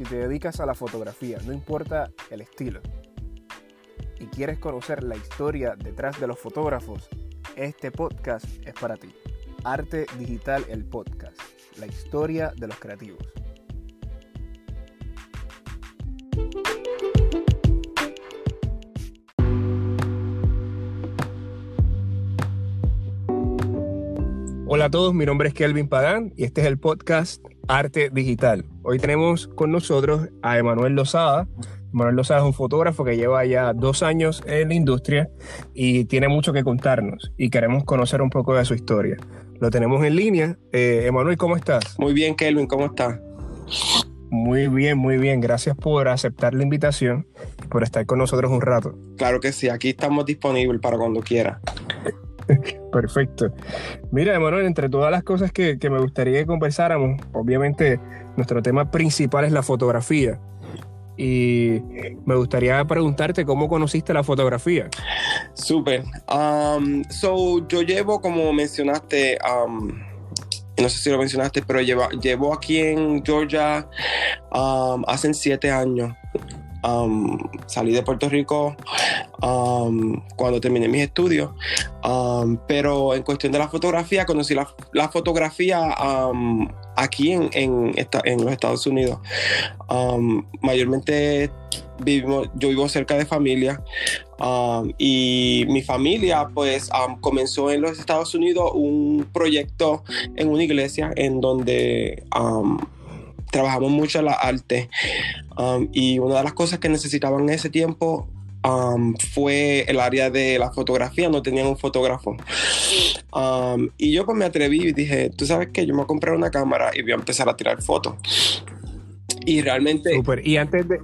Si te dedicas a la fotografía, no importa el estilo, y quieres conocer la historia detrás de los fotógrafos, este podcast es para ti. Arte Digital el Podcast, la historia de los creativos. Hola a todos, mi nombre es Kelvin Pagán y este es el podcast Arte Digital. Hoy tenemos con nosotros a Emanuel Lozada. Emanuel Lozada es un fotógrafo que lleva ya dos años en la industria y tiene mucho que contarnos y queremos conocer un poco de su historia. Lo tenemos en línea. Eh, Emanuel, ¿cómo estás? Muy bien, Kelvin, ¿cómo estás? Muy bien, muy bien. Gracias por aceptar la invitación y por estar con nosotros un rato. Claro que sí, aquí estamos disponibles para cuando quiera. Perfecto. Mira, Emanuel, entre todas las cosas que, que, me gustaría que conversáramos, obviamente nuestro tema principal es la fotografía. Y me gustaría preguntarte cómo conociste la fotografía. Súper. Um, so, yo llevo, como mencionaste, um, no sé si lo mencionaste, pero llevo, llevo aquí en Georgia um, hace siete años. Um, salí de Puerto Rico um, cuando terminé mis estudios, um, pero en cuestión de la fotografía, conocí la, fotografía aquí en, en, los Estados Unidos. mayormente vivimos, yo vivo cerca de familia y mi familia pues comenzó en los Estados Unidos un proyecto en una iglesia en donde trabajamos mucho la arte um, y una de las cosas que necesitaban en ese tiempo um, fue el área de la fotografía, no tenían un fotógrafo. Um, y yo pues me atreví y dije, tú sabes que yo me voy a comprar una cámara y voy a empezar a tirar fotos. Y realmente... Super. Y antes de...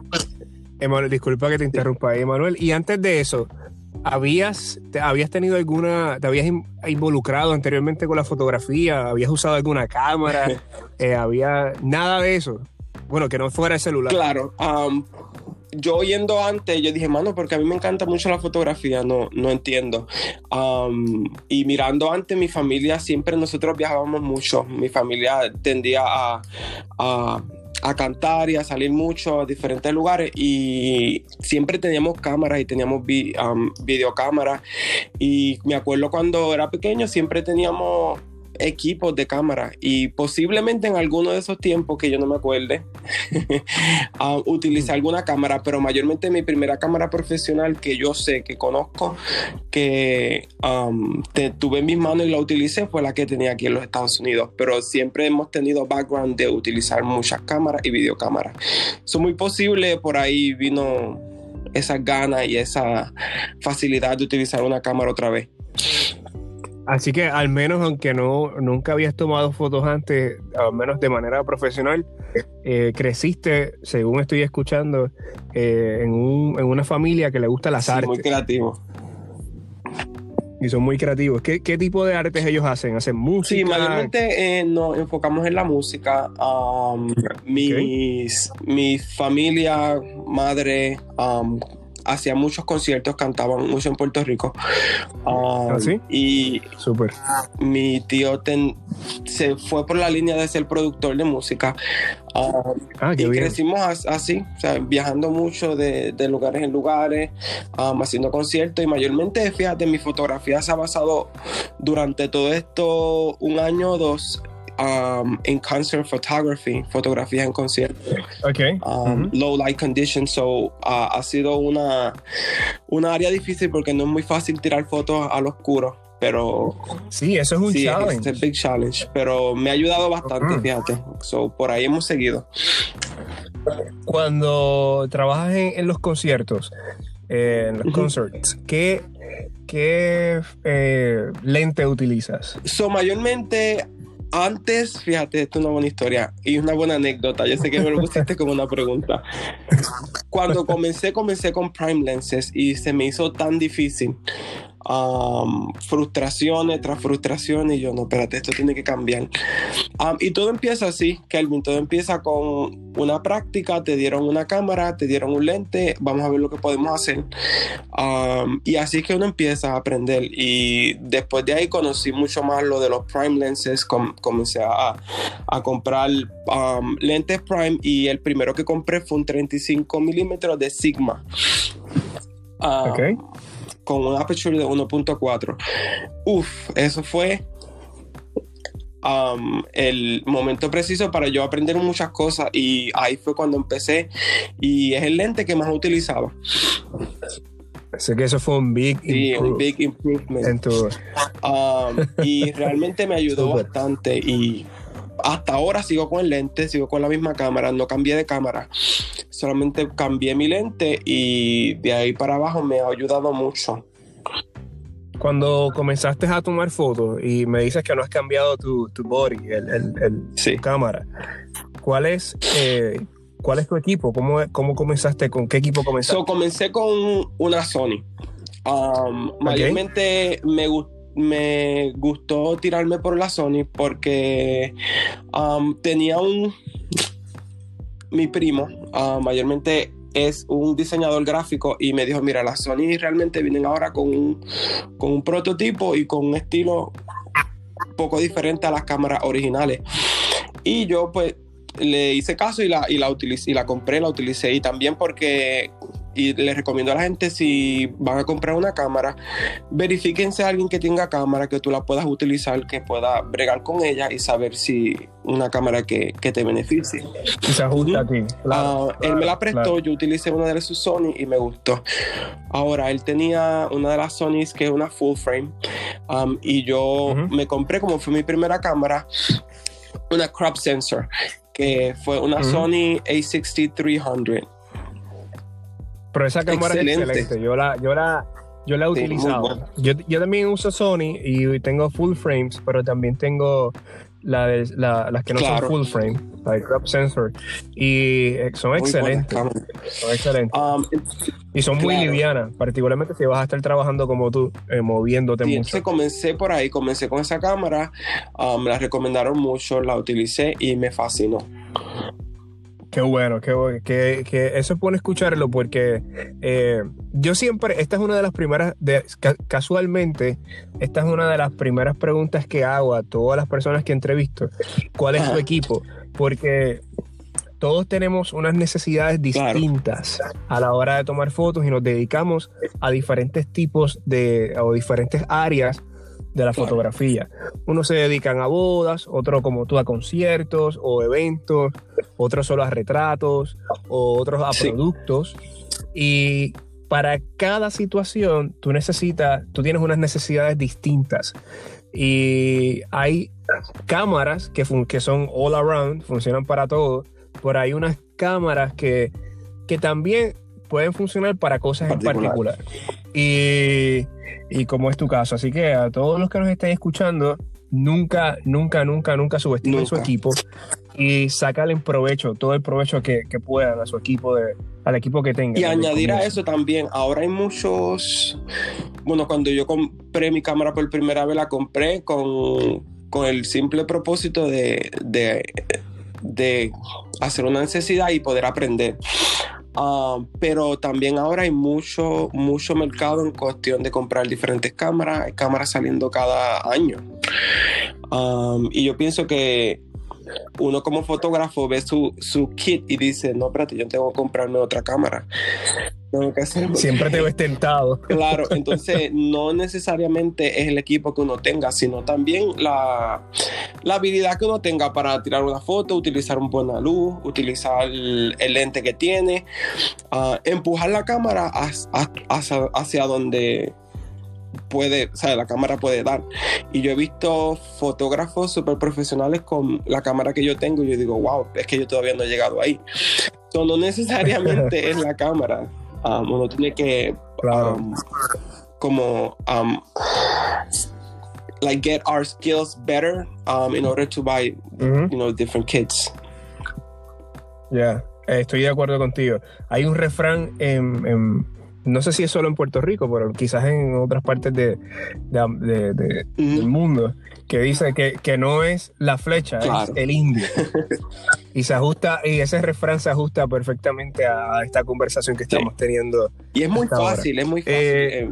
Emanuel, disculpa que te interrumpa, Emanuel. Y antes de eso, ¿habías, te, ¿habías tenido alguna, te habías involucrado anteriormente con la fotografía? ¿Habías usado alguna cámara? Eh, ¿Había nada de eso? Bueno, que no fuera el celular. Claro. Um, yo oyendo antes, yo dije, mano, porque a mí me encanta mucho la fotografía, no, no entiendo. Um, y mirando antes, mi familia, siempre nosotros viajábamos mucho. Mi familia tendía a, cantar y a salir mucho a diferentes lugares y siempre teníamos cámaras y teníamos vi, um, videocámaras y me acuerdo cuando era pequeño siempre teníamos equipos de cámara y posiblemente en alguno de esos tiempos que yo no me acuerde uh, utilicé alguna cámara, pero mayormente mi primera cámara profesional que yo sé, que conozco, que um, te, tuve en mis manos y la utilicé fue la que tenía aquí en los Estados Unidos, pero siempre hemos tenido background de utilizar muchas cámaras y videocámaras. Es muy posible, por ahí vino esa gana y esa facilidad de utilizar una cámara otra vez. Así que al menos, aunque no nunca habías tomado fotos antes, al menos de manera profesional, eh, creciste, según estoy escuchando, eh, en, un, en, una familia que le gusta las sí, artes. Muy creativo. Y son muy creativos. ¿Qué, ¿Qué, tipo de artes ellos hacen? ¿Hacen música? Sí, mayormente eh, nos enfocamos en la música. Um, mis, okay. Mi familia, madre, um, hacía muchos conciertos, cantaban mucho en Puerto Rico. Um, ¿Ah, sí? Y Super. mi tío ten, se fue por la línea de ser productor de música. Um, ah, y bien. crecimos así, o sea, viajando mucho de, de, lugares en lugares, um, haciendo conciertos y mayormente, fíjate, mi fotografía se ha basado durante todo esto un año o dos um, in concert photography, fotografía en concierto. Okay. Um. Low light conditions, so uh, ha sido una, una área difícil porque no es muy fácil tirar fotos al oscuro. Pero sí, eso es un sí, challenge. Es un big challenge, pero me ha ayudado bastante, fíjate. So, por ahí hemos seguido. Cuando trabajas en, en los conciertos, eh, en los concerts, ¿qué, qué eh, lente utilizas? So, mayormente antes, fíjate, esto es una buena historia y una buena anécdota. Yo sé que me lo pusiste como una pregunta. Cuando comencé, comencé con prime lenses y se me hizo tan difícil. Um, frustraciones tras frustraciones y yo, no, espérate, esto tiene que cambiar. Um, y todo empieza así, Kelvin, todo empieza con una práctica, te dieron una cámara, te dieron un lente, vamos a ver lo que podemos hacer. Um, y así es que uno empieza a aprender y después de ahí conocí mucho más lo de los prime lenses, comencé a, comprar lentes prime y el primero que compré fue un 35 milímetros de Sigma. Con un aperture de 1.4. Uf, eso fue el momento preciso para yo aprender muchas cosas y ahí fue cuando empecé y es el lente que más utilizaba. Sé que eso fue un big, un big improvement. y realmente me ayudó bastante y hasta ahora sigo con el lente, sigo con la misma cámara, no cambié de cámara, solamente cambié mi lente y de ahí para abajo me ha ayudado mucho. Cuando comenzaste a tomar fotos y me dices que no has cambiado tu, body, el, cámara, ¿cuál es, eh, ¿cuál es tu equipo? ¿Cómo, ¿Cómo comenzaste? ¿Con qué equipo comenzaste? comencé con una Sony. Um, mayormente me gustó me gustó tirarme por la Sony porque um, tenía un... Mi primo, uh, mayormente es un diseñador gráfico y me dijo, mira, las Sony realmente vienen ahora con un, con un prototipo y con un estilo poco diferente a las cámaras originales. Y yo pues le hice caso y la, y la, utilicé, y la compré, la utilicé. Y también porque y les recomiendo a la gente si van a comprar una cámara, verifíquense a alguien que tenga cámara, que tú la puedas utilizar, que pueda bregar con ella y saber si una cámara que, te beneficie. Y se ajusta a ti. Ah, él me la prestó, yo utilicé una de sus Sony y me gustó. Ahora, él tenía una de las Sonys que es una full frame um, y yo me compré, como fue mi primera cámara, una crop sensor que fue una Sony A6300 pero esa cámara es excelente. Yo la, yo la, yo la he utilizado. Yo, yo, también uso Sony y tengo full frames, pero también tengo la las que no son full frame, la crop sensor. Y eh, son excelentes. Son excelentes. Um, y son muy livianas, particularmente si vas a estar trabajando como tú, eh, moviéndote mucho. Entonces comencé por ahí, comencé con esa cámara, um, me la recomendaron mucho, la utilicé y me fascinó. Qué bueno, qué que, que, eso es bueno escucharlo porque eh, yo siempre, esta es una de las primeras, de, casualmente, esta es una de las primeras preguntas que hago a todas las personas que entrevisto. ¿Cuál es tu equipo? Porque todos tenemos unas necesidades distintas a la hora de tomar fotos y nos dedicamos a diferentes tipos de o diferentes áreas de la fotografía. Unos se dedican a bodas, otros como tú a conciertos o eventos, otros solo a retratos, o otros a productos. Y para cada situación tú necesitas, tú tienes unas necesidades distintas. Y hay cámaras que, que son all around, funcionan para todo, pero hay unas cámaras que, que también pueden funcionar para cosas en particular. Y, y, como es tu caso. Así que a todos los que nos estén escuchando, nunca, nunca, nunca, nunca subestimen su equipo y sácale provecho, todo el provecho que, que, puedan a su equipo, de, al equipo que tengan. Y añadir a eso también, ahora hay muchos, bueno, cuando yo compré mi cámara por primera vez, la compré con, con el simple propósito de, de, de hacer una necesidad y poder aprender. Ah, pero también ahora hay mucho, mucho mercado en cuestión de comprar diferentes cámaras. Cámaras saliendo cada año. Ah, y yo pienso que uno como fotógrafo ve su, su kit y dice, no, espérate, yo tengo que comprarme otra cámara. Siempre te ves tentado. Claro, entonces no necesariamente es el equipo que uno tenga, sino también la, la habilidad que uno tenga para tirar una foto, utilizar una buena luz, utilizar el, lente que tiene, ah, empujar la cámara hacia, hacia donde puede, o sea, la cámara puede dar. Y yo he visto fotógrafos súper profesionales con la cámara que yo tengo y yo digo, wow, es que yo todavía no he llegado ahí. So, no necesariamente es la cámara. Um, uno tiene que um, como um, like get our skills better um, in order to buy you know different kits. Ya, yeah. estoy de acuerdo contigo. Hay un refrán en, en no sé si es solo en Puerto Rico, pero quizás en otras partes de, de- de- del mundo, que dice que, que no es la flecha, Claro. es el indio. y se ajusta, y ese refrán se ajusta perfectamente a esta conversación que estamos teniendo. Y es muy fácil, es muy fácil Eh,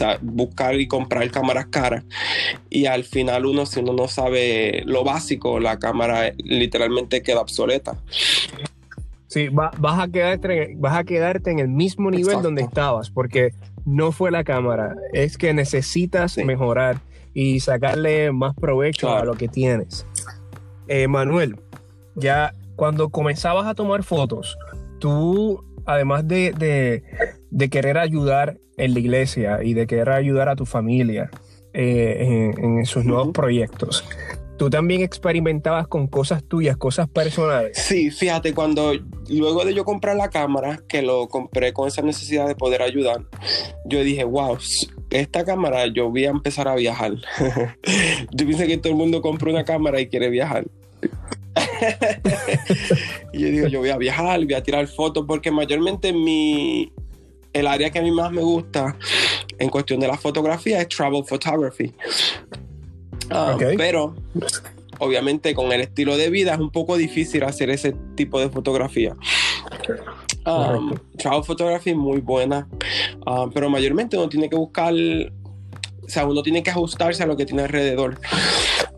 eh, buscar y comprar cámaras caras. Y al final uno, si uno no sabe lo básico, la cámara literalmente queda obsoleta. Sí, va- vas, a quedarte, vas a quedarte en el mismo nivel Exacto. donde estabas, porque no fue la cámara, es que necesitas Sí. mejorar y sacarle más provecho a lo que tienes. Eh, Manuel, ya cuando comenzabas a tomar fotos, tú, además de, de- de querer ayudar en la iglesia y de querer ayudar a tu familia eh, en, en sus nuevos proyectos, tú también experimentabas con cosas tuyas, cosas personales. Sí, fíjate, cuando luego de yo comprar la cámara, que lo compré con esa necesidad de poder ayudar, yo dije, wow, esta cámara yo voy a empezar a viajar. yo pienso que todo el mundo compra una cámara y quiere viajar. y yo digo, yo voy a viajar, voy a tirar fotos, porque mayormente mi, el área que a mí más me gusta en cuestión de la fotografía es travel photography. Ah. Pero obviamente con el estilo de vida es un poco difícil hacer ese tipo de fotografía. Um, travel photography es muy buena, um, pero mayormente uno tiene que buscar, o sea, uno tiene que ajustarse a lo que tiene alrededor.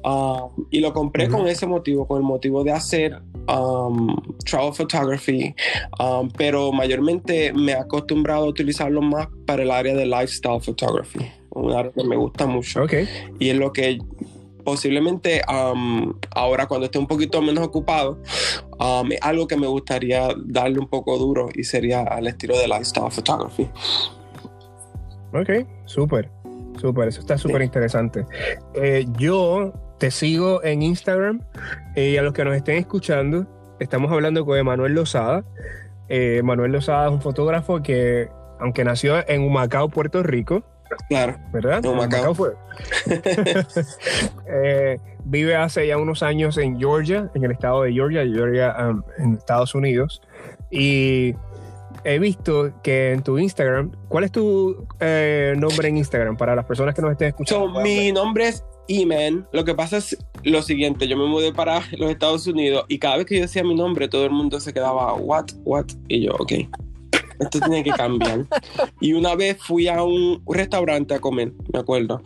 Um, y lo compré con ese motivo, con el motivo de hacer um, travel photography, um, pero mayormente me he acostumbrado a utilizarlo más para el área de lifestyle photography, un que me gusta mucho y es lo que posiblemente um, ahora cuando esté un poquito menos ocupado um, algo que me gustaría darle un poco duro y sería al estilo de lifestyle photography Ok, súper, súper, eso está súper interesante. Eh, yo te sigo en Instagram eh, y a los que nos estén escuchando, estamos hablando con Emanuel Lozada. Eh, Manuel Lozada es un fotógrafo que, aunque nació en Humacao, Puerto Rico, claro ¿verdad? En Humacao. fue. Eh, vive hace ya unos años en Georgia, en el estado de Georgia, Georgia um, en Estados Unidos. Y he visto que en tu Instagram, ¿cuál es tu eh, nombre en Instagram para las personas que nos estén escuchando? So, mi nombre es Iman. Lo que pasa es lo siguiente: yo me mudé para los Estados Unidos y cada vez que yo decía mi nombre, todo el mundo se quedaba, ¿what? ¿what? Y yo, ok. Esto tiene que cambiar. Y una vez fui a un restaurante a comer, me acuerdo,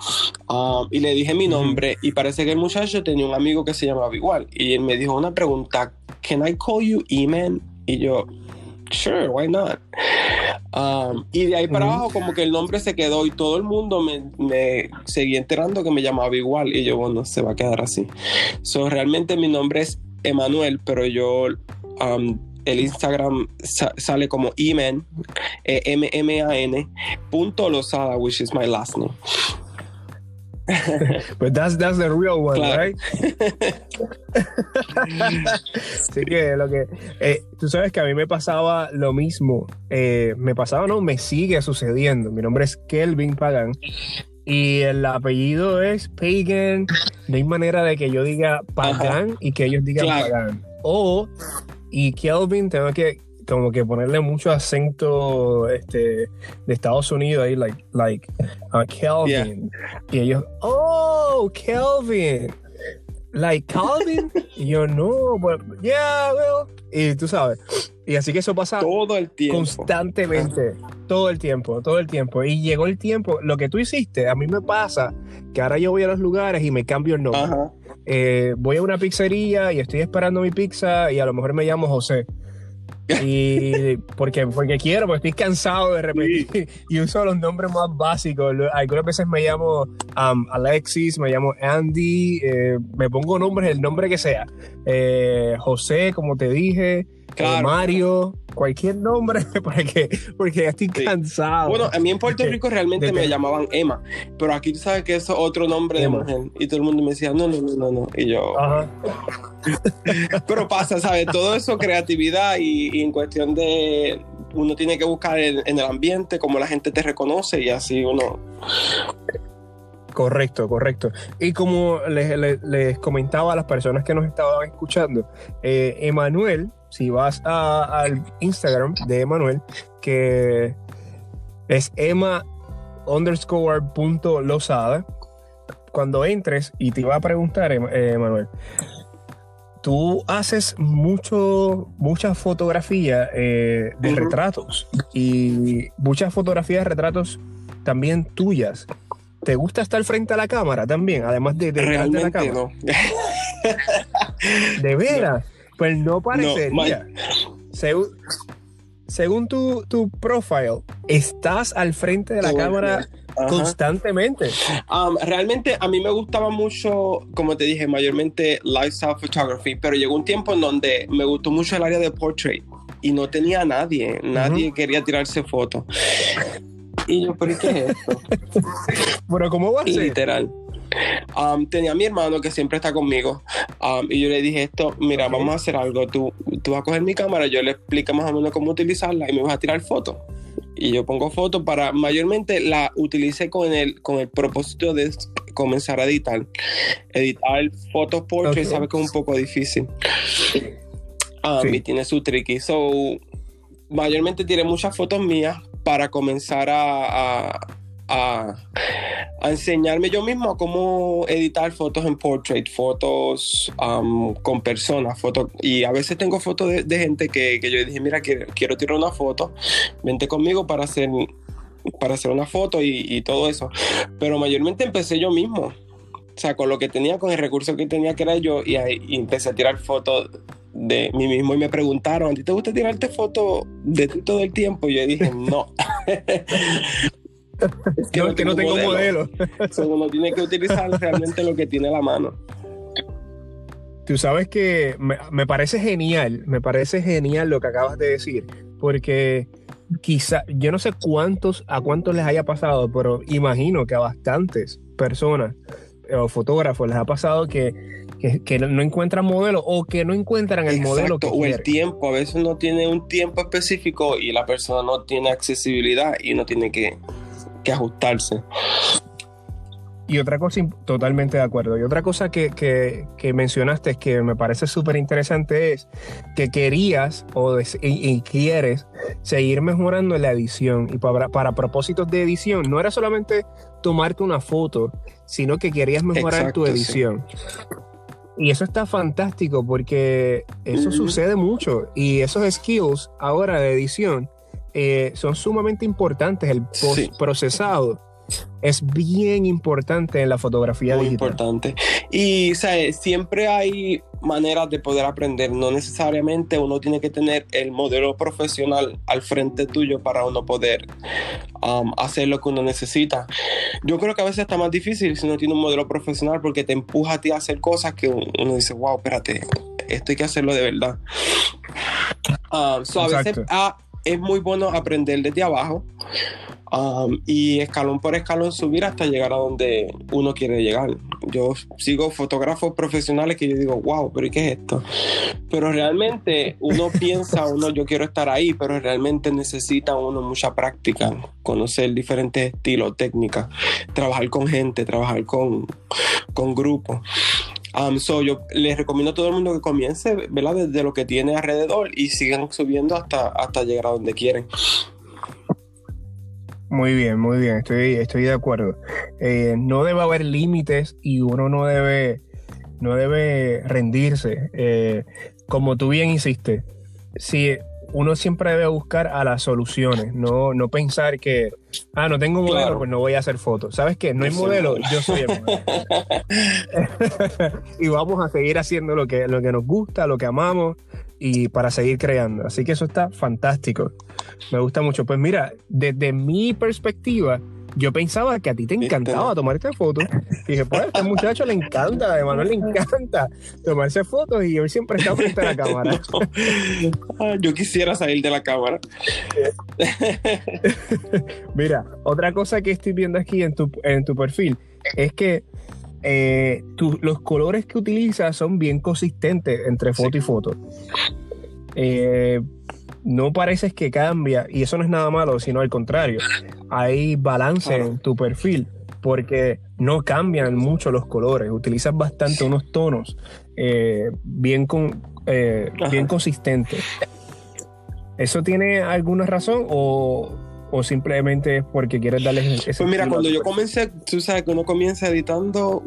um, y le dije mi nombre. Y parece que el muchacho tenía un amigo que se llamaba igual. Y él me dijo una pregunta: ¿Can I call you Iman? Y yo, sure, why not? Um, y de ahí para abajo como que el nombre se quedó y todo el mundo me, me seguía enterando que me llamaba igual y yo, bueno, se va a quedar así. So, realmente mi nombre es Emanuel, pero yo, um, el Instagram sa- sale como Iman, eh, M-M-A-N, punto Lozada, which is my last name. But that's, that's the real one, Claro. right? Así que lo que. eh, tú sabes que a mí me pasaba lo mismo. Eh, me pasaba, no, me sigue sucediendo. Mi nombre es Kelvin Pagan. Y el apellido es Pagan. No hay manera de que yo diga Pagan y que ellos digan Claro. Pagan. O, y Kelvin, tengo que como que ponerle mucho acento este, de Estados Unidos ahí, like, like uh, Kelvin. Y ellos, oh, Kelvin. Like Calvin. y yo, no, but yeah, well. Y tú sabes. Y así que eso pasa Todo el tiempo. constantemente, todo el tiempo, todo el tiempo. Y llegó el tiempo, lo que tú hiciste, a mí me pasa que ahora yo voy a los lugares y me cambio el nombre. Ajá. Eh, voy a una pizzería y estoy esperando mi pizza y a lo mejor me llamo José. Y porque, porque quiero, porque estoy cansado de repetir y uso los nombres más básicos. Algunas veces me llamo um, Alexis, me llamo Andy, eh, me pongo nombres, el nombre que sea. Eh, José, como te dije, Claro. Mario, cualquier nombre, porque, porque ya estoy Sí. cansado. Bueno, a mí en Puerto Rico realmente de- me llamaban Emma, pero aquí tú sabes que eso es otro nombre Emma. de mujer. Y todo el mundo me decía, no, no, no, no, no. Y yo, Ajá. pero pasa, ¿sabes? Todo eso, creatividad y, y en cuestión de, uno tiene que buscar en, en el ambiente cómo la gente te reconoce y así uno... Correcto, correcto. Y como les, les- les comentaba a las personas que nos estaban escuchando, eh, Emanuel, si vas a- al Instagram de Emanuel, que Es Emma underscore punto losada. Cuando entres, y te iba a preguntar, eh, Manuel, tú haces mucho, muchas fotografías eh, de retratos y muchas fotografías de retratos también tuyas. ¿Te gusta estar frente a la cámara también? Además de, de Realmente la cámara. no. ¿De veras? Pues no parecería. según, según tu, tu profile, estás al frente de la Todo cámara constantemente. Um, realmente a mí me gustaba mucho, como te dije, mayormente lifestyle photography, pero llegó un tiempo en donde me gustó mucho el área de portrait y no tenía a nadie, nadie quería tirarse fotos. Y yo, ¿pero ¿y qué es esto? Pero ¿cómo va a ser? Literal. Um, tenía a mi hermano que siempre está conmigo um, y yo le dije esto, mira, vamos a hacer algo, tú, tú vas a coger mi cámara, yo le explico más o menos cómo utilizarla y me vas a tirar fotos. Y yo pongo fotos para, mayormente la utilicé con el, con el propósito de comenzar a editar. Editar fotos portrait, Ok. sabes que es un poco difícil. Um, Sí. Y tiene su tricky. So, mayormente tiré muchas fotos mías para comenzar a, a, a- enseñarme yo mismo a cómo editar fotos en portrait, fotos con personas, fotos. Y a veces tengo fotos de, de gente que, que yo dije, mira, quiero, quiero tirar una foto, vente conmigo para hacer, para hacer una foto y, y todo eso. Pero mayormente empecé yo mismo. O sea, con lo que tenía, con el recurso que tenía que era yo, y, ahí, y empecé a tirar fotos de mí mismo y me preguntaron, ¿a ti te gusta tirarte fotos de ti todo el tiempo? Y yo dije, no. Es No, que no tengo modelo. So, uno tiene que utilizar realmente lo que tiene a la mano. Tú sabes que me, me parece genial, me parece genial lo que acabas de decir, porque quizá, yo no sé cuántos, a cuántos les haya pasado, pero imagino que a bastantes personas o fotógrafos les ha pasado que, que, que no encuentran modelo o que no encuentran el modelo que Exacto, o el tiempo. A veces uno tiene un tiempo específico y la persona no tiene accesibilidad y uno tiene que, que ajustarse. Y otra cosa, totalmente de acuerdo. Y otra cosa que, que- que mencionaste que me parece súper interesante es que querías o des- y, y quieres seguir mejorando la edición. Y para, para propósitos de edición, no era solamente tomarte una foto, sino que querías mejorar tu Exacto, sí. Y eso está fantástico porque eso sucede mucho. Y esos skills ahora de edición eh, son sumamente importantes. El Sí. procesado es bien importante en la fotografía Muy digital. importante. Y ¿sabes? siempre hay maneras de poder aprender. No necesariamente uno tiene que tener el modelo profesional al frente tuyo para uno poder um, hacer lo que uno necesita. Yo creo que a veces está más difícil si uno tiene un modelo profesional porque te empuja a ti a hacer cosas que uno dice, wow, espérate, esto hay que hacerlo de verdad. Um, so a veces. Es muy bueno aprender desde abajo um, y escalón por escalón subir hasta llegar a donde uno quiere llegar. Yo sigo fotógrafos profesionales que yo digo, wow, pero ¿y qué es esto? Pero realmente uno piensa, uno yo quiero estar ahí, pero realmente necesita uno mucha práctica, conocer diferentes estilos, técnicas, trabajar con gente, trabajar con, con grupos. Um, so yo les recomiendo a todo el mundo que comience ¿verdad? desde lo que tiene alrededor y sigan subiendo hasta, hasta llegar a donde quieren. Muy bien, muy bien, estoy, estoy de acuerdo. Eh, no debe haber límites y uno no debe, no debe rendirse. Eh, como tú bien hiciste, si uno siempre debe buscar a las soluciones, no, no pensar que, ah, no tengo modelo, Claro. pues no voy a hacer fotos. ¿Sabes qué? No hay modelo, modelo. yo soy el modelo. y vamos a seguir haciendo lo que, lo que nos gusta, lo que amamos y para seguir creando. Así que eso está fantástico. Me gusta mucho. Pues mira, desde mi perspectiva, yo pensaba que a ti te encantaba tomarte fotos. Y dije, pues a este muchacho le encanta, a Emanuel le encanta tomarse fotos y él siempre está frente a la cámara. Ah, yo quisiera salir de la cámara. Mira, otra cosa que estoy viendo aquí en tu, en tu perfil es que eh, tu- los colores que utilizas son bien consistentes entre foto y foto. Eh, no pareces que cambia, y eso no es nada malo, sino al contrario. Hay balance en tu perfil porque no cambian mucho los colores, utilizas bastante unos tonos eh, bien, con, eh, bien consistentes. ¿Eso tiene alguna razón o, o simplemente es porque quieres darle ese Pues mira, cuando yo comencé, tú sabes que uno comienza editando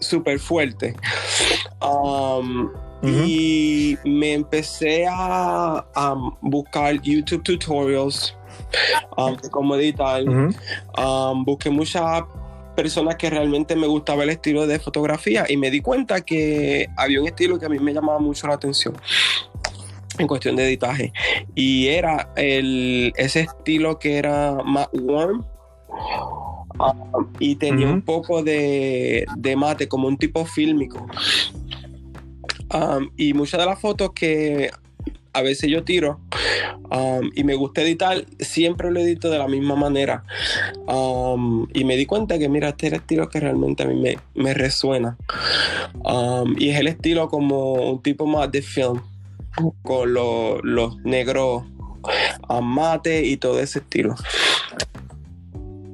súper fuerte. Um, y me empecé a, buscar YouTube tutorials um, como editar. Um, busqué muchas personas que realmente me gustaba el estilo de fotografía y me di cuenta que había un estilo que a mí me llamaba mucho la atención en cuestión de editaje. Y era el, ese estilo que era más warm um, y tenía un poco de, de, mate como un tipo fílmico um, y muchas de las fotos que a veces yo tiro um, y me gusta editar, siempre lo edito de la misma manera. y me di cuenta que, mira, este es el estilo que realmente a mí me, resuena. y es el estilo como un tipo más de film con los negros mate y todo ese estilo.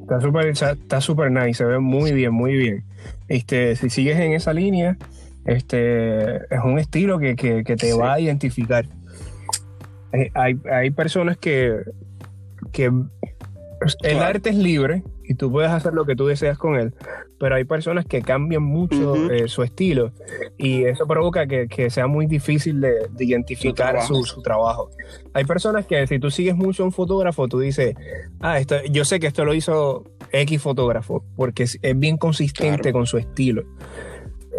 Está súper está super nice, se ve muy bien, muy bien. Este, si sigues en esa línea, este, es un estilo que, te va a identificar. Eh, hay, hay personas que, que el arte es libre y tú puedes hacer lo que tú deseas con él, pero hay personas que cambian mucho eh, su estilo y eso provoca que, sea muy difícil de, identificar su trabajo. Hay personas que si tú sigues mucho a un fotógrafo, tú dices, ah, esto, yo sé que esto lo hizo X fotógrafo, porque es, bien consistente con su estilo.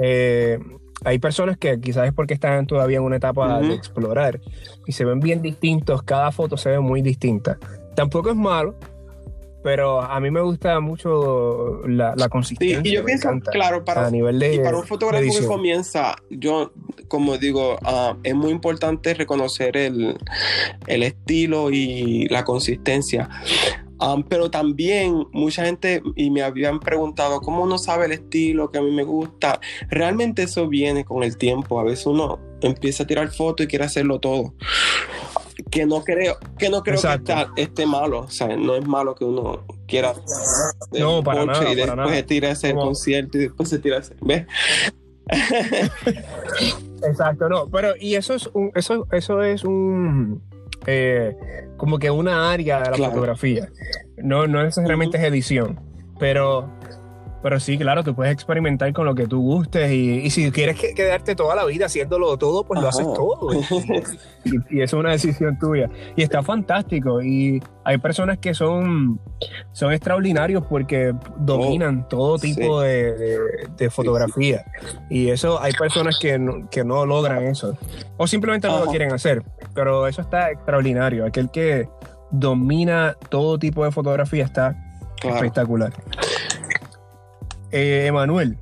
Eh, hay personas que quizás es porque están todavía en una etapa de explorar y se ven bien distintos, cada foto se ve muy distinta. Tampoco es malo, pero a mí me gusta mucho la, consistencia. y yo pienso, claro, para, nivel de, para un fotógrafo que comienza, yo, como digo, ah, es muy importante reconocer el, estilo y la consistencia. Ah, pero también mucha gente y me habían preguntado cómo uno sabe el estilo que a mí me gusta. Realmente eso viene con el tiempo. A veces uno empieza a tirar fotos y quiere hacerlo todo que no creo que no creo que esté malo o sea no es malo que uno quiera no para nada, y después se tira ese concierto y después se tira ese ¿ves? exacto no pero y eso es un eso eso es un eh, como que una área de la fotografía. No no necesariamente es edición pero pero sí, claro, tú puedes experimentar con lo que tú gustes y, si quieres quedarte toda la vida haciéndolo todo, pues lo haces todo. Y, eso es una decisión tuya. Y está fantástico. Y hay personas que son, son extraordinarios porque dominan oh, todo tipo de, fotografía. Y eso hay personas que no, logran eso. O simplemente no lo quieren hacer. Pero eso está extraordinario. Aquel que domina todo tipo de fotografía está espectacular. Eh, Emanuel,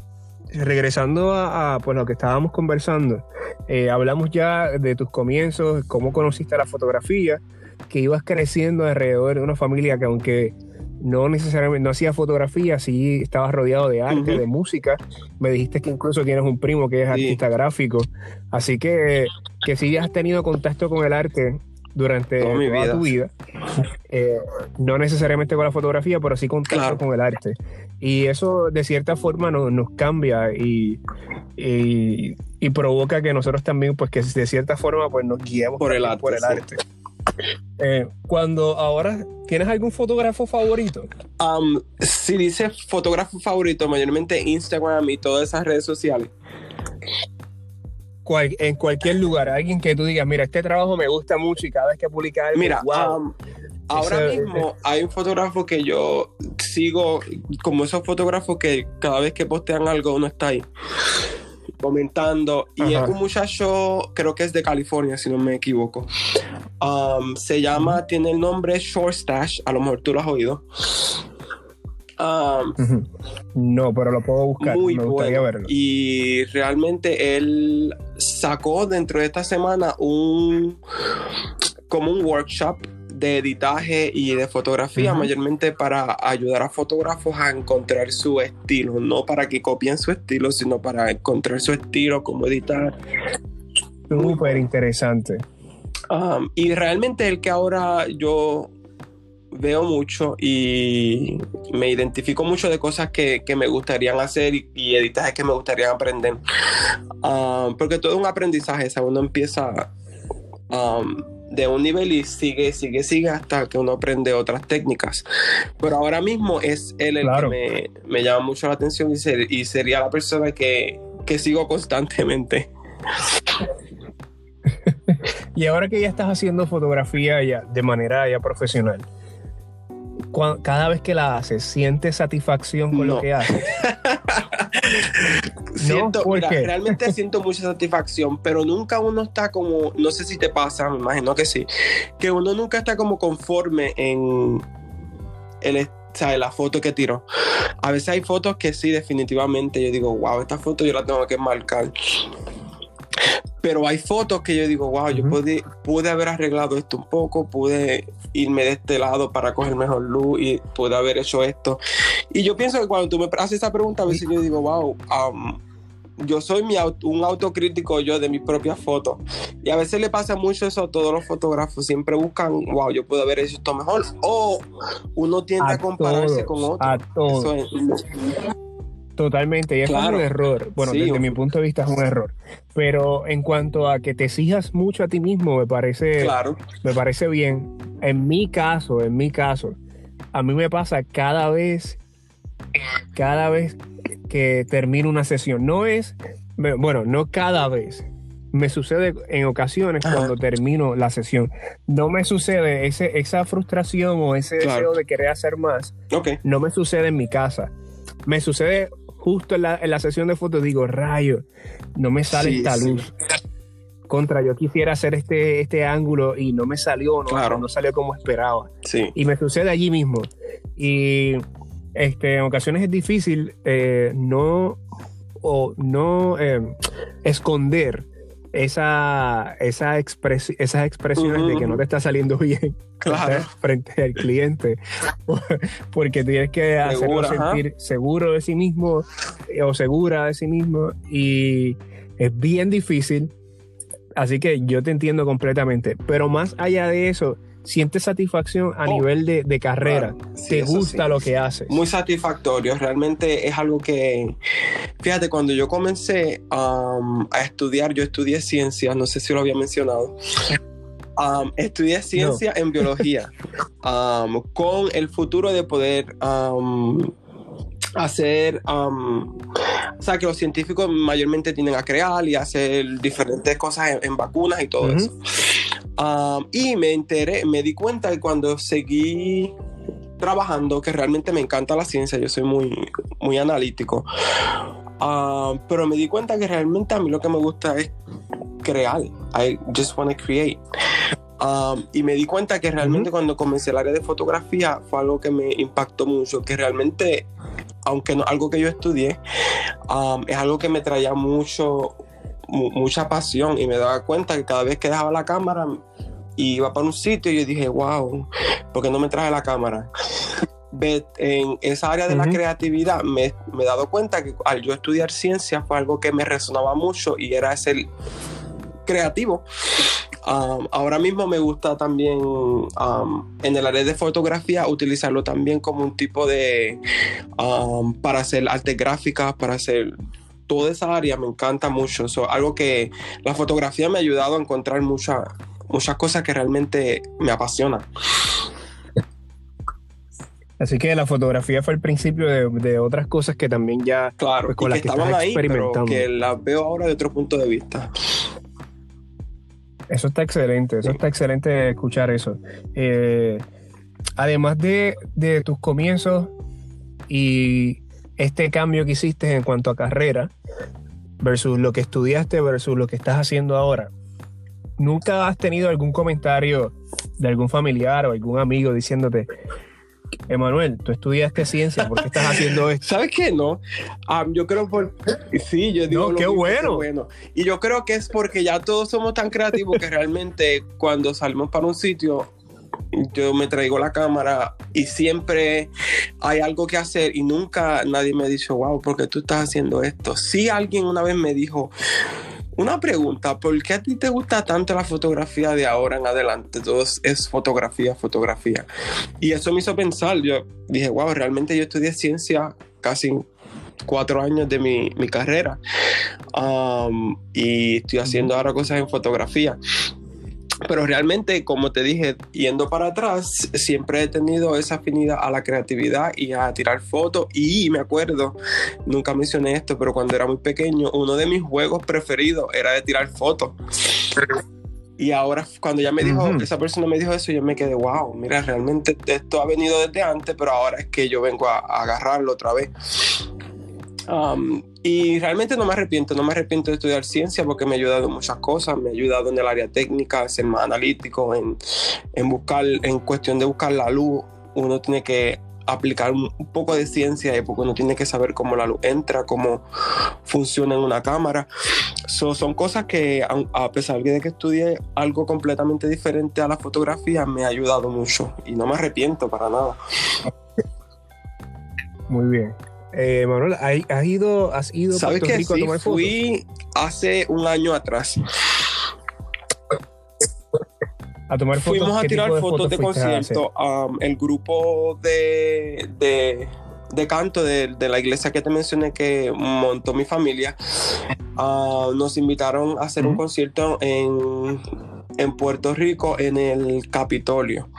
regresando a, pues, lo que estábamos conversando, eh, hablamos ya de tus comienzos, cómo conociste la fotografía, que ibas creciendo alrededor de una familia que aunque no necesariamente no hacía fotografía, sí estabas rodeado de arte, de música. Me dijiste que incluso tienes un primo que es artista gráfico. Así que, que sí has tenido contacto con el arte durante toda, tu vida. Eh, no necesariamente con la fotografía, pero sí contacto con el arte. Y eso de cierta forma nos cambia y, y, provoca que nosotros también, pues que de cierta forma, pues nos guiemos por el arte. Por el arte. Eh, cuando ahora, ¿tienes algún fotógrafo favorito? Um, si dice fotógrafo favorito, mayormente Instagram y todas esas redes sociales en cualquier lugar, alguien que tú digas, mira, este trabajo me gusta mucho y cada vez que publica algo, mira, um, ahora mismo hay un fotógrafo que yo sigo, como esos fotógrafos que cada vez que postean algo uno está ahí comentando. Y es un muchacho creo que es de California si no me equivoco. Um, se llama tiene el nombre Short Stash a lo mejor tú lo has oído. No, pero lo puedo buscar. Muy Me gustaría verlo. Y realmente él sacó dentro de esta semana un como un workshop de editaje y de fotografía, mayormente para ayudar a fotógrafos a encontrar su estilo, no para que copien su estilo, sino para encontrar su estilo, cómo editar. Súper interesante. y realmente el que ahora yo veo mucho y me identifico mucho de cosas que, me gustarían hacer y, y, editajes que me gustaría aprender. Um, porque todo es un aprendizaje, o uno empieza um, de un nivel y sigue, sigue, sigue hasta que uno aprende otras técnicas. Pero ahora mismo es él el Claro. que me, me llama mucho la atención y, ser- y sería la persona que, que sigo constantemente. Y ahora que ya estás haciendo fotografía ya de manera ya profesional, cada vez que la haces, ¿sientes satisfacción con lo que haces? Siento, ¿por mira, realmente siento mucha satisfacción, pero nunca uno está como, no sé si te pasa, me imagino que sí, que uno nunca está como conforme en el, sea, la foto que tiró. A veces hay fotos que sí, definitivamente, yo digo, wow, esta foto yo la tengo que marcar. Pero hay fotos que yo digo, wow, yo pude, pude haber arreglado esto un poco, pude irme de este lado para coger mejor luz y pude haber hecho esto. Y yo pienso que cuando tú me haces esa pregunta, a veces yo digo, wow, um, yo soy mi auto- un autocrítico yo de mis propias fotos. Y a veces le pasa mucho eso a todos los fotógrafos. Siempre buscan, wow, yo puedo haber hecho esto mejor. O uno tiende a, compararse con otro. A todos. Eso es- Totalmente, y es Claro. un error. Bueno, Sí, desde un- mi punto de vista es un error. Pero en cuanto a que te exijas mucho a ti mismo, me parece, claro. me parece bien. En mi caso, en mi caso, a mí me pasa cada vez, cada vez que termino una sesión. No es, bueno, no cada vez. Me sucede en ocasiones Ajá. cuando termino la sesión. No me sucede ese, esa frustración o ese Claro. deseo de querer hacer más Ok. no me sucede en mi casa. Me sucede justo en la, en la sesión de fotos. Digo, rayo, no me sale Sí, esta sí. luz. Contra, yo quisiera hacer este, este ángulo y no me salió, no, Claro. no salió como esperaba. Sí. Y me sucede allí mismo. Y este, en ocasiones es difícil eh, no, o no eh, esconder esa, esa expresi- esas expresiones de que no te está saliendo bien Claro. frente al cliente. Porque tienes que hacerlo Segura, sentir seguro de sí mismo eh, o segura de sí mismo y es bien difícil. Así que yo te entiendo completamente. Pero más allá de eso sientes satisfacción a Oh, nivel de, de carrera. Claro. Sí, te gusta sí. lo que haces Muy satisfactorio, realmente es algo que, fíjate, cuando yo comencé um, a estudiar, yo estudié ciencias, no sé si lo había mencionado, Um, estudié ciencia en biología, um, con el futuro de poder um, hacer, um, o sea, que los científicos mayormente tienden a crear y hacer diferentes cosas en, en vacunas y todo eso. Um, y me enteré, me di cuenta que cuando seguí trabajando, que realmente me encanta la ciencia, yo soy muy, muy analítico, pero me di cuenta que realmente a mí lo que me gusta es crear. I just want to create. Um, y me di cuenta que realmente cuando comencé el área de fotografía fue algo que me impactó mucho, que realmente, aunque no algo que yo estudié, um, es algo que me traía mucho, mu- mucha pasión y me daba cuenta que cada vez que dejaba la cámara y iba para un sitio, yo dije, wow, ¿por qué no me traje la cámara? En esa área de la creatividad me, me he dado cuenta que al yo estudiar ciencia fue algo que me resonaba mucho y era ser creativo. Um, ahora mismo me gusta también um, en el área de fotografía utilizarlo también como un tipo de um, para hacer artes gráficas, para hacer toda esa área me encanta mucho. So, algo que la fotografía me ha ayudado a encontrar muchas muchas cosas que realmente me apasionan. así que la fotografía fue el principio de, de otras cosas que también ya Claro, Pues con las que que estaban ahí, pero experimentando. que las veo ahora de otro punto de vista. Eso está excelente, eso Sí. está excelente escuchar eso. Eh, además de, de tus comienzos y este cambio que hiciste en cuanto a carrera versus lo que estudiaste versus lo que estás haciendo ahora, ¿nunca has tenido algún comentario de algún familiar o algún amigo diciéndote, Emanuel, tú estudiaste ciencia, ¿por qué estás haciendo esto? ¿Sabes qué? No. Ah, yo creo por. Sí, yo digo. No, qué bueno. Y yo creo que es porque ya todos somos tan creativos que realmente cuando salimos para un sitio, yo me traigo la cámara y siempre hay algo que hacer y nunca nadie me dicho, wow, ¿por qué tú estás haciendo esto? Sí, alguien una vez me dijo. Una pregunta, ¿por qué a ti te gusta tanto la fotografía de ahora en adelante? Todo es- es fotografía, fotografía. Y eso me hizo pensar, yo dije, wow, realmente yo estudié ciencia casi cuatro años de mi, mi carrera Um, y estoy haciendo ahora cosas en fotografía. Pero realmente, como te dije, yendo para atrás, siempre he tenido esa afinidad a la creatividad y a tirar fotos. Y me acuerdo, nunca mencioné esto, pero cuando era muy pequeño, uno de mis juegos preferidos era de tirar fotos. Y ahora, cuando ya me dijo, esa persona me dijo eso, yo me quedé, wow, mira, realmente esto ha venido desde antes, pero ahora es que yo vengo a, agarrarlo otra vez. Um, y realmente no me arrepiento, no me arrepiento de estudiar ciencia porque me ha ayudado en muchas cosas, me ha ayudado en el área técnica, ser más analítico, en, en buscar, en cuestión de buscar la luz, uno tiene que aplicar un, poco de ciencia y porque uno tiene que saber cómo la luz entra, cómo funciona en una cámara. son cosas que a, pesar de que estudié algo completamente diferente a la fotografía, me ha ayudado mucho y no me arrepiento para nada. Muy bien. Eh, Manuel, ¿has ido, has ido ¿Sabes que sí, Fui hace un año atrás. A tomar fotos. Fuimos a tirar fotos, de concierto. Um, el grupo de, de, canto de, la iglesia que te mencioné que montó mi familia, uh, nos invitaron a hacer un concierto en, en Puerto Rico en el Capitolio.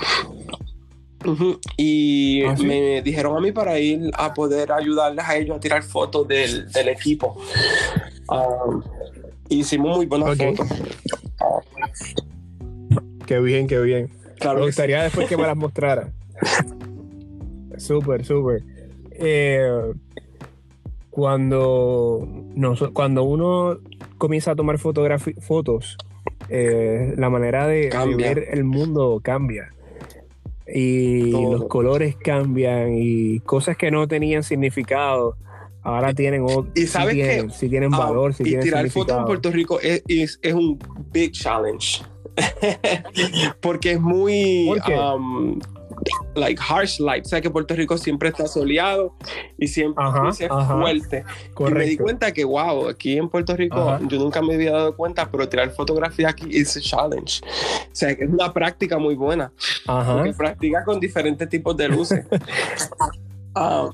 Y ¿Ah, me dijeron a mí para ir a poder ayudarles a ellos a tirar fotos del, equipo. Um, hicimos muy buenas fotos. Qué bien, qué bien. Claro me gustaría después que me las mostrara. súper, súper. Eh, cuando, cuando uno comienza a tomar fotos, eh, la manera de, de, ver el mundo cambia y los colores cambian y cosas que no tenían significado ahora tienen y sabes que si tienen ah, valor si y tirar fotos en Puerto Rico es, es, un big challenge. Porque es muy um, like harsh light. O sea que Puerto Rico siempre está soleado y siempre es fuerte. Y me di cuenta que, wow, aquí en Puerto Rico yo nunca me había dado cuenta, pero tirar fotografía aquí es challenge. O sea que es una práctica muy buena. Porque practica con diferentes tipos de luces. Ah.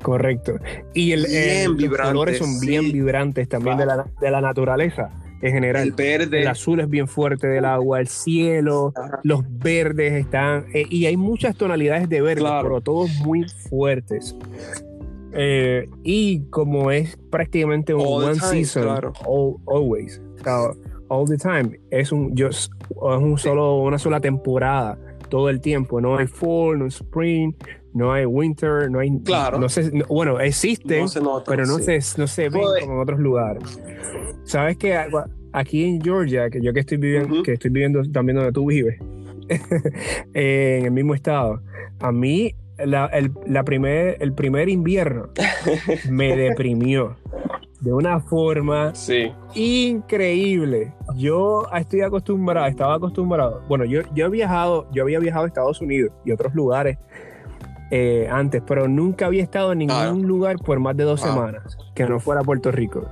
Correcto. Y el, los colores son bien vibrantes también de la, de la naturaleza en general. El verde. El azul es bien fuerte del agua, el cielo, los verdes están. Eh, y hay muchas tonalidades de verde, pero todos muy fuertes. Eh, y como es prácticamente un one season, always, all the time, es un, just, es un solo, una sola temporada todo el tiempo. No hay fall, no hay spring, no hay winter, no hay. Claro. No sé, bueno, existen, pero no, se, no se ven como en otros lugares. Sabes que aquí en Georgia, que yo que estoy viviendo, que estoy viviendo también donde tú vives, en el mismo estado, a mí la, el, la primer, el primer invierno me deprimió de una forma increíble. Yo estoy acostumbrado, estaba acostumbrado. Bueno, yo, yo he viajado, yo había viajado a Estados Unidos y otros lugares eh, antes, pero nunca había estado en ningún lugar por más de dos semanas que no fuera Puerto Rico.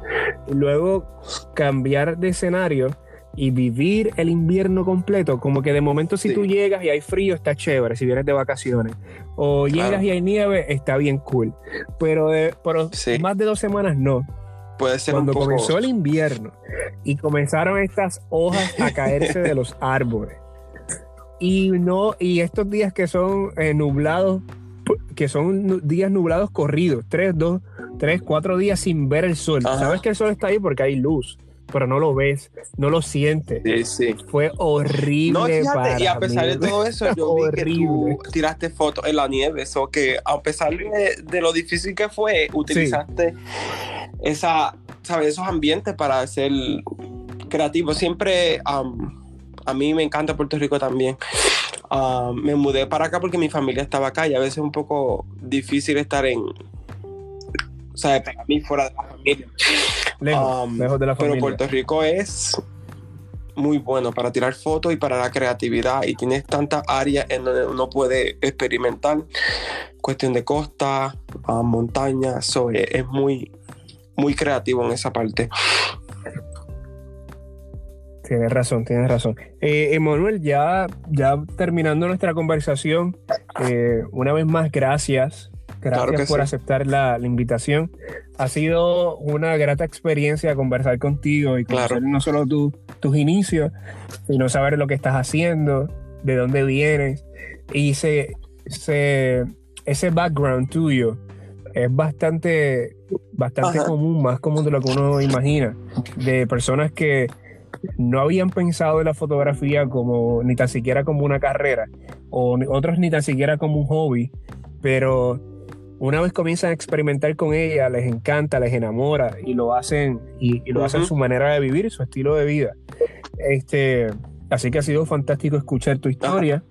Luego cambiar de escenario y vivir el invierno completo, como que de momento si tú llegas y hay frío está chévere si vienes de vacaciones, o llegas y hay nieve está bien cool, pero, de, más de dos semanas no. Puede ser Cuando comenzó el invierno y comenzaron estas hojas a caerse de los árboles. Y no y estos días que son eh, nublados que son días nublados corridos, tres, dos, tres, cuatro días sin ver el sol. Sabes que el sol está ahí porque hay luz, pero no lo ves, no lo sientes. Sí, sí. Fue horrible. y a pesar de todo eso, yo vi que tú tiraste fotos en la nieve, eso que a pesar de, lo difícil que fue, utilizaste esa, ¿sabes? esos ambientes para ser creativo. Siempre a mí me encanta Puerto Rico también. Ah, me mudé para acá porque mi familia estaba acá y a veces es un poco difícil estar en, o sea, para mí fuera de la familia. Lejos, de la familia. Pero Puerto Rico es muy bueno para tirar fotos y para la creatividad y tienes tantas áreas en donde uno puede experimentar. Cuestión de costa, uh, montaña, es muy, muy creativo en esa parte. Tienes razón, tienes razón. Eh, Emanuel, ya, ya terminando nuestra conversación, eh, una vez más, gracias. Gracias por aceptar la, invitación. Ha sido una grata experiencia conversar contigo y conocer no solo tu, tus inicios y no saber lo que estás haciendo, de dónde vienes. Y ese, ese, background tuyo es bastante, bastante común, más común de lo que uno imagina, de personas que no habían pensado en la fotografía como ni tan siquiera como una carrera, o otros ni tan siquiera como un hobby, pero una vez comienzan a experimentar con ella, les encanta, les enamora y lo hacen, y, lo hacen su manera de vivir, su estilo de vida. Este, así que ha sido fantástico escuchar tu historia.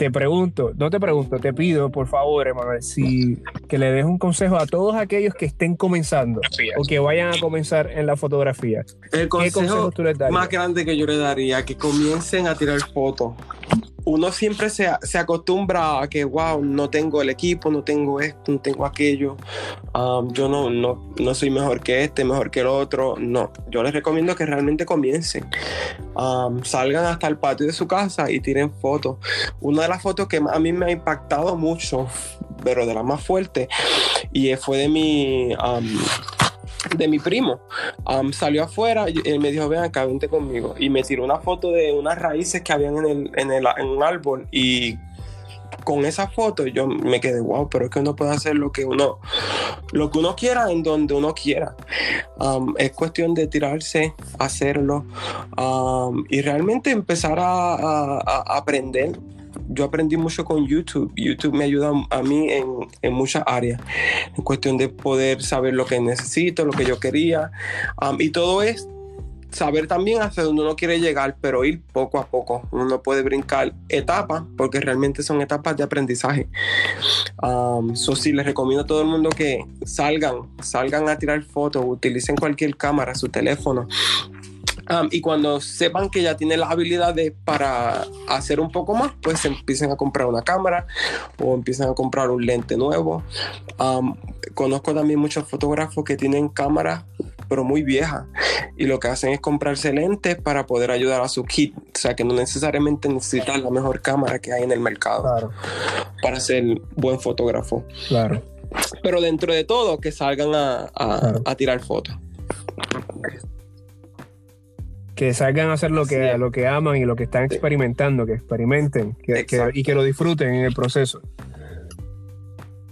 Te pregunto, no te pregunto, te pido por favor, Emanuel, si que le des un consejo a todos aquellos que estén comenzando o que vayan a comenzar en la fotografía. El consejo más grande que yo le daría, que comiencen a tirar fotos uno siempre se, acostumbra a que, wow, no tengo el equipo, no tengo esto, no tengo aquello, yo no, no, no, soy mejor que este, mejor que el otro. No, yo les recomiendo que realmente comiencen. Salgan hasta el patio de su casa y tiren fotos. Una de las fotos que a mí me ha impactado mucho, pero de las más fuertes, y fue de mi... de mi primo. salió afuera y él me dijo, ven acá, vente conmigo. Y me tiró una foto de unas raíces que habían en, el, en, el, en un árbol y con esa foto yo me quedé, wow, pero es que uno puede hacer lo que uno, lo que uno quiera en donde uno quiera. es cuestión de tirarse, hacerlo y realmente empezar a, a aprender yo aprendí mucho con YouTube. YouTube me ayuda a mí en, muchas áreas, en cuestión de poder saber lo que necesito, lo que yo quería. Y todo es saber también hacia dónde uno quiere llegar, pero ir poco a poco. Uno no puede brincar etapas porque realmente son etapas de aprendizaje. Um, sí, les recomiendo a todo el mundo que salgan, salgan a tirar fotos, utilicen cualquier cámara, su teléfono y cuando sepan que ya tienen las habilidades para hacer un poco más, pues empiecen a comprar una cámara o empiezan a comprar un lente nuevo. conozco también muchos fotógrafos que tienen cámaras pero muy viejas y lo que hacen es comprarse lentes para poder ayudar a su kit. O sea que no necesariamente necesitan la mejor cámara que hay en el mercado para ser buen fotógrafo. Claro. Pero dentro de todo, que salgan a, a tirar fotos que salgan a hacer lo que, lo que aman y lo que están experimentando, que experimenten y que lo disfruten en el proceso.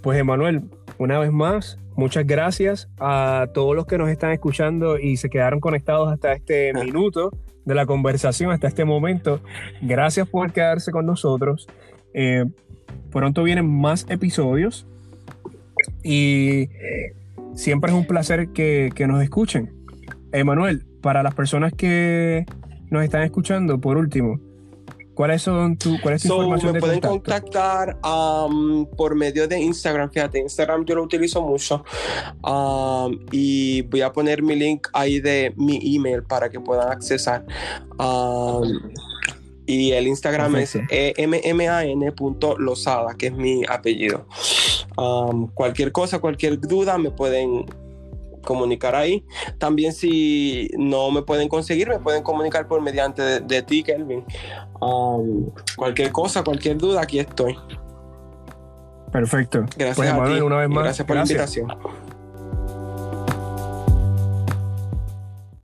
Pues Emanuel, una vez más, muchas gracias a todos los que nos están escuchando y se quedaron conectados hasta este minuto de la conversación, hasta este momento. Gracias por quedarse con nosotros. Eh, pronto vienen más episodios y siempre es un placer que, que nos escuchen. Emanuel, para las personas que nos están escuchando, por último, ¿cuáles son tu, cuál es tu información me pueden contactar um, por medio de Instagram. Fíjate, Instagram yo lo utilizo mucho. Um, y voy a poner mi link ahí de mi email para que puedan accesar. Um, y el Instagram es mman.losada, que es mi apellido. cualquier cosa, cualquier duda, me pueden comunicar ahí. También si no me pueden conseguir, me pueden comunicar por mediante de, ti, Kelvin. Um, cualquier cosa, cualquier duda, aquí estoy. Perfecto. Gracias pues, a ti. una vez más. Gracias por la invitación.